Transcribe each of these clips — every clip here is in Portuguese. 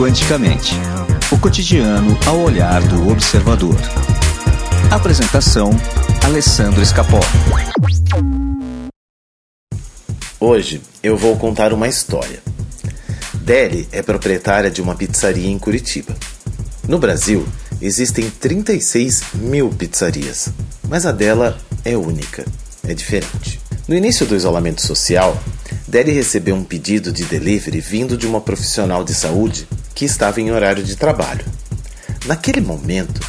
Quanticamente. O cotidiano ao olhar do observador. Apresentação: Alessandro Escapó. Hoje eu vou contar uma história. Deli é proprietária de uma pizzaria em Curitiba. No Brasil, existem 36 mil pizzarias, mas a dela é única, é diferente. No início do isolamento social, Deli recebeu um pedido de delivery vindo de uma profissional de saúde que estava em horário de trabalho. Naquele momento,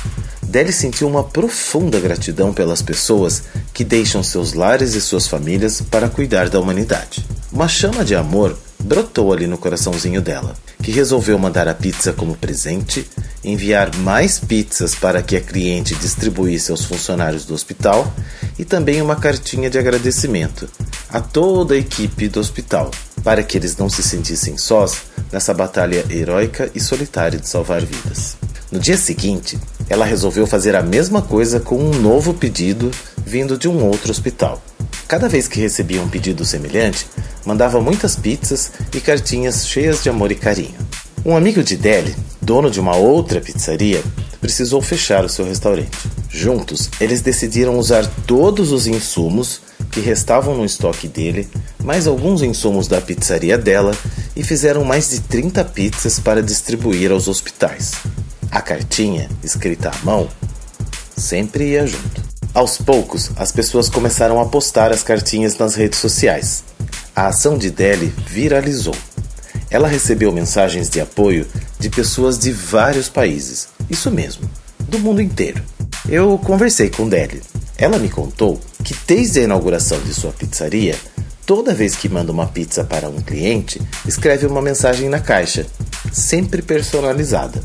Deli sentiu uma profunda gratidão pelas pessoas que deixam seus lares e suas famílias para cuidar da humanidade. Uma chama de amor brotou ali no coraçãozinho dela, que resolveu mandar a pizza como presente, enviar mais pizzas para que a cliente distribuísse aos funcionários do hospital e também uma cartinha de agradecimento a toda a equipe do hospital, para que eles não se sentissem sós nessa batalha heróica e solitária de salvar vidas. No dia seguinte, ela resolveu fazer a mesma coisa com um novo pedido vindo de um outro hospital. Cada vez que recebia um pedido semelhante, mandava muitas pizzas e cartinhas cheias de amor e carinho. Um amigo de Deli, dono de uma outra pizzaria, precisou fechar o seu restaurante. Juntos, eles decidiram usar todos os insumos que restavam no estoque dele, mais alguns insumos da pizzaria dela e fizeram mais de 30 pizzas para distribuir aos hospitais. A cartinha, escrita à mão, sempre ia junto. Aos poucos, as pessoas começaram a postar as cartinhas nas redes sociais. A ação de Deli viralizou. Ela recebeu mensagens de apoio de pessoas de vários países, isso mesmo, do mundo inteiro. Eu conversei com Deli. Ela me contou que desde a inauguração de sua pizzaria, toda vez que manda uma pizza para um cliente, escreve uma mensagem na caixa, sempre personalizada.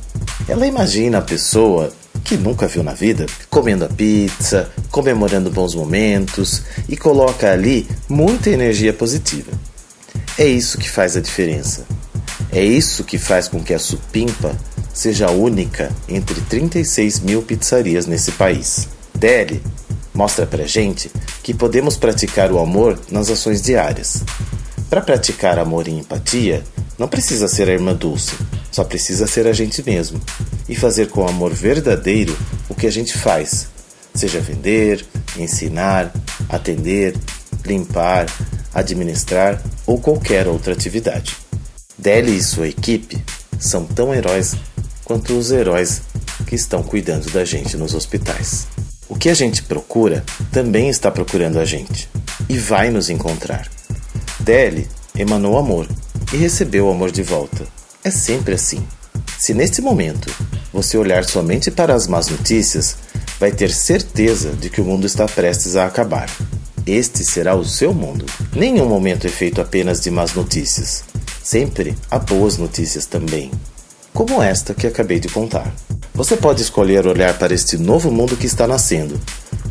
Ela imagina a pessoa que nunca viu na vida comendo a pizza, comemorando bons momentos e coloca ali muita energia positiva. É isso que faz a diferença. É isso que faz com que a Supimpa seja única entre 36 mil pizzarias nesse país. Deli mostra pra gente que podemos praticar o amor nas ações diárias. Para praticar amor e empatia, não precisa ser a irmã Dulce, só precisa ser a gente mesmo e fazer com amor verdadeiro o que a gente faz, seja vender, ensinar, atender, limpar, administrar ou qualquer outra atividade. Deli e sua equipe são tão heróis quanto os heróis que estão cuidando da gente nos hospitais. O que a gente procura também está procurando a gente e vai nos encontrar. Deli emanou amor e recebeu o amor de volta. É sempre assim. Se neste momento você olhar somente para as más notícias, vai ter certeza de que o mundo está prestes a acabar. Este será o seu mundo. Nenhum momento é feito apenas de más notícias. Sempre há boas notícias também, como esta que acabei de contar. Você pode escolher olhar para este novo mundo que está nascendo.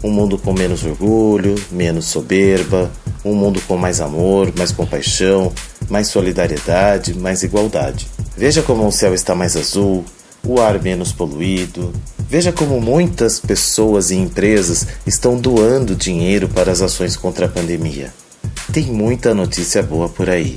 Um mundo com menos orgulho, menos soberba, um mundo com mais amor, mais compaixão, mais solidariedade, mais igualdade. Veja como o céu está mais azul, o ar menos poluído. Veja como muitas pessoas e empresas estão doando dinheiro para as ações contra a pandemia. Tem muita notícia boa por aí.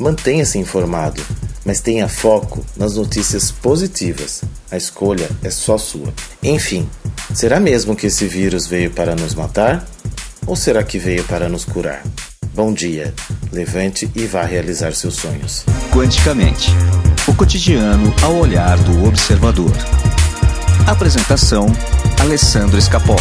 Mantenha-se informado mas tenha foco nas notícias positivas. A escolha é só sua. Enfim, será mesmo que esse vírus veio para nos matar? Ou será que veio para nos curar? Bom dia, levante e vá realizar seus sonhos. Quanticamente o cotidiano ao olhar do observador. Apresentação: Alessandro Escapó.